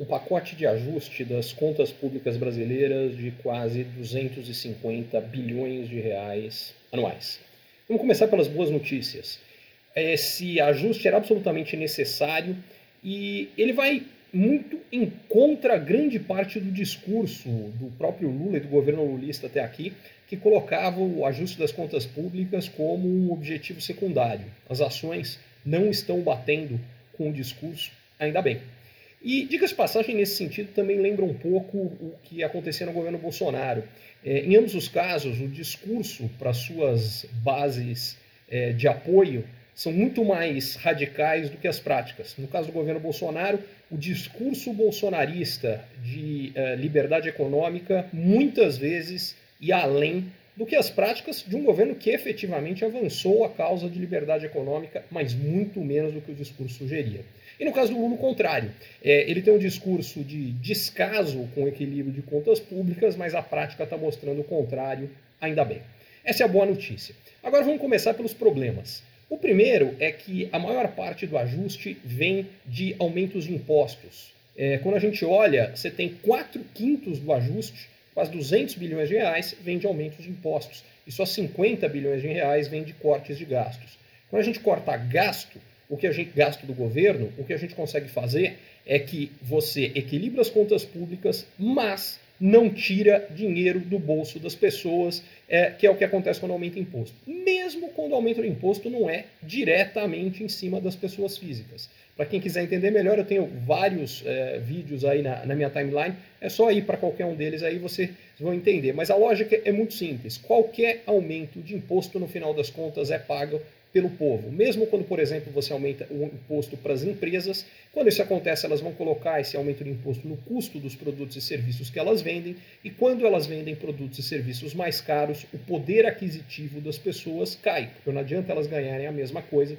um pacote de ajuste das contas públicas brasileiras de quase 250 bilhões de reais anuais. Vamos começar pelas boas notícias. Esse ajuste era absolutamente necessário e ele vai muito em contra grande parte do discurso do próprio Lula e do governo lulista até aqui, que colocava o ajuste das contas públicas como um objetivo secundário. As ações não estão batendo com o discurso, ainda bem. E, diga-se passagem, nesse sentido, também lembra um pouco o que aconteceu no governo Bolsonaro. É, em ambos os casos, o discurso para suas bases é, de apoio são muito mais radicais do que as práticas. No caso do governo Bolsonaro, o discurso bolsonarista de é, liberdade econômica muitas vezes ia além do que as práticas de um governo que efetivamente avançou a causa de liberdade econômica, mas muito menos do que o discurso sugeria. E no caso do Lula, o contrário. É, ele tem um discurso de descaso com o equilíbrio de contas públicas, mas a prática está mostrando o contrário, ainda bem. Essa é a boa notícia. Agora vamos começar pelos problemas. O primeiro é que a maior parte do ajuste vem de aumentos de impostos. É, quando a gente olha, você tem 4 quintos do ajuste, quase 200 bilhões de reais, vem de aumentos de impostos. E só 50 bilhões de reais vem de cortes de gastos. Quando a gente corta gasto, o que a gente gasto do governo, o que a gente consegue fazer é que você equilibra as contas públicas, mas não tira dinheiro do bolso das pessoas, é, que é o que acontece quando aumenta o imposto. Mesmo quando aumenta o imposto não é diretamente em cima das pessoas físicas. Para quem quiser entender melhor, eu tenho vários é, vídeos aí na, na, minha timeline. É só ir para qualquer um deles aí vocês vão entender. Mas a lógica é muito simples. Qualquer aumento de imposto, no final das contas, é pago pelo povo. Mesmo quando, por exemplo, você aumenta o imposto para as empresas, quando isso acontece, elas vão colocar esse aumento de imposto no custo dos produtos e serviços que elas vendem, e quando elas vendem produtos e serviços mais caros, o poder aquisitivo das pessoas cai, porque não adianta elas ganharem a mesma coisa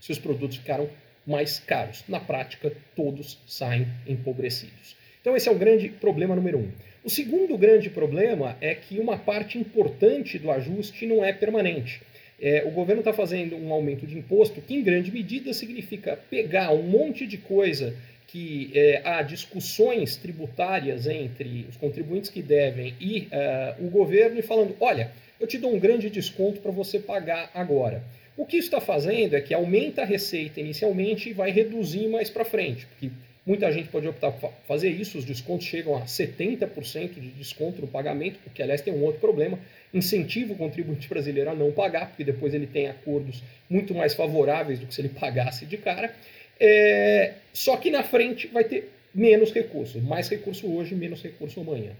se os produtos ficaram mais caros. Na prática, todos saem empobrecidos. Então, esse é o grande problema número um. O segundo grande problema é que uma parte importante do ajuste não é permanente. É, o governo está fazendo um aumento de imposto que, em grande medida, significa pegar um monte de coisa que é, há discussões tributárias entre os contribuintes que devem e uh, o governo e falando: olha, eu te dou um grande desconto para você pagar agora. O que isso está fazendo é que aumenta a receita inicialmente e vai reduzir mais para frente, porque muita gente pode optar por fazer isso, os descontos chegam a 70% de desconto no pagamento, o que aliás tem um outro problema, incentiva o contribuinte brasileiro a não pagar, porque depois ele tem acordos muito mais favoráveis do que se ele pagasse de cara. É, só que na frente vai ter menos recursos, mais recurso hoje, menos recurso amanhã.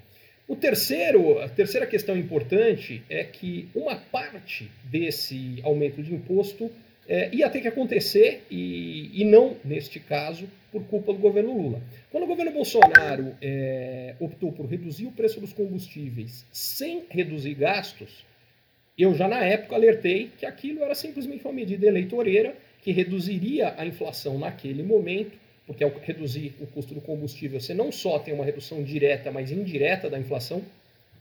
O terceiro, a terceira questão importante é que uma parte desse aumento de imposto é, ia ter que acontecer, e, e não, neste caso, por culpa do governo Lula. Quando o governo Bolsonaro é, optou por reduzir o preço dos combustíveis sem reduzir gastos, eu já na época alertei que aquilo era simplesmente uma medida eleitoreira que reduziria a inflação naquele momento, porque ao reduzir o custo do combustível, você não só tem uma redução direta, mas indireta da inflação,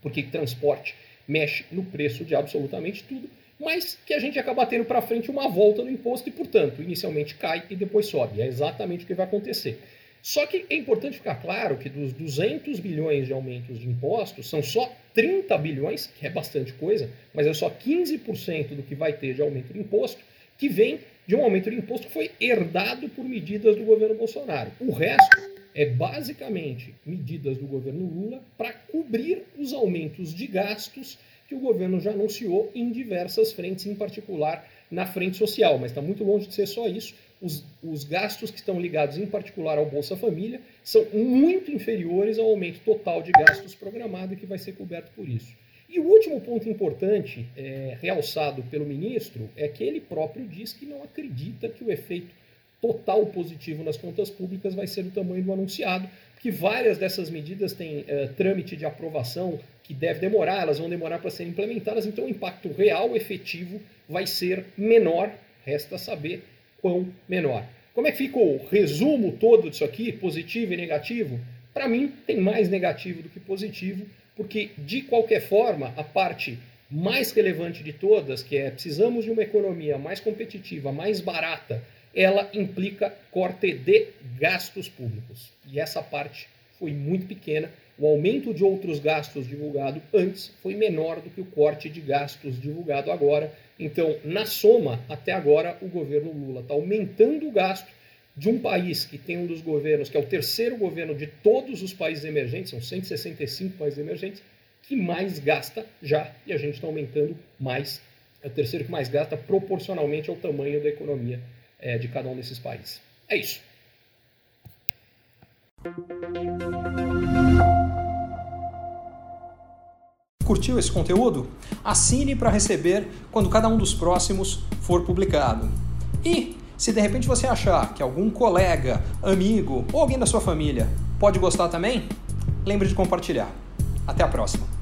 porque transporte mexe no preço de absolutamente tudo, mas que a gente acaba tendo para frente uma volta do imposto e, portanto, inicialmente cai e depois sobe. É exatamente o que vai acontecer. Só que é importante ficar claro que dos 200 bilhões de aumentos de impostos, são só 30 bilhões, que é bastante coisa, mas é só 15% do que vai ter de aumento de imposto, que vem de um aumento de imposto que foi herdado por medidas do governo Bolsonaro. O resto é basicamente medidas do governo Lula para cobrir os aumentos de gastos que o governo já anunciou em diversas frentes, em particular na frente social, mas está muito longe de ser só isso. Os, os, gastos que estão ligados em particular ao Bolsa Família são muito inferiores ao aumento total de gastos programado que vai ser coberto por isso. E o último ponto importante, é, realçado pelo ministro, é que ele próprio diz que não acredita que o efeito total positivo nas contas públicas vai ser do tamanho do anunciado, que várias dessas medidas têm uh, trâmite de aprovação que deve demorar, elas vão demorar para serem implementadas, então o impacto real, efetivo, vai ser menor, resta saber quão menor. Como é que fica o resumo todo disso aqui, positivo e negativo? Para mim, tem mais negativo do que positivo, porque, de qualquer forma, a parte mais relevante de todas, que é precisamos de uma economia mais competitiva, mais barata, ela implica corte de gastos públicos. E essa parte foi muito pequena. O aumento de outros gastos divulgado antes foi menor do que o corte de gastos divulgado agora. Então, na soma, até agora, o governo Lula está aumentando o gasto de um país que tem um dos governos, que é o terceiro governo de todos os países emergentes, são 165 países emergentes, que mais gasta já, e a gente está aumentando mais, é o terceiro que mais gasta proporcionalmente ao tamanho da economia é, de cada um desses países. É isso. Curtiu esse conteúdo? Assine para receber quando cada um dos próximos for publicado. E se de repente você achar que algum colega, amigo ou alguém da sua família pode gostar também, lembre de compartilhar. Até a próxima!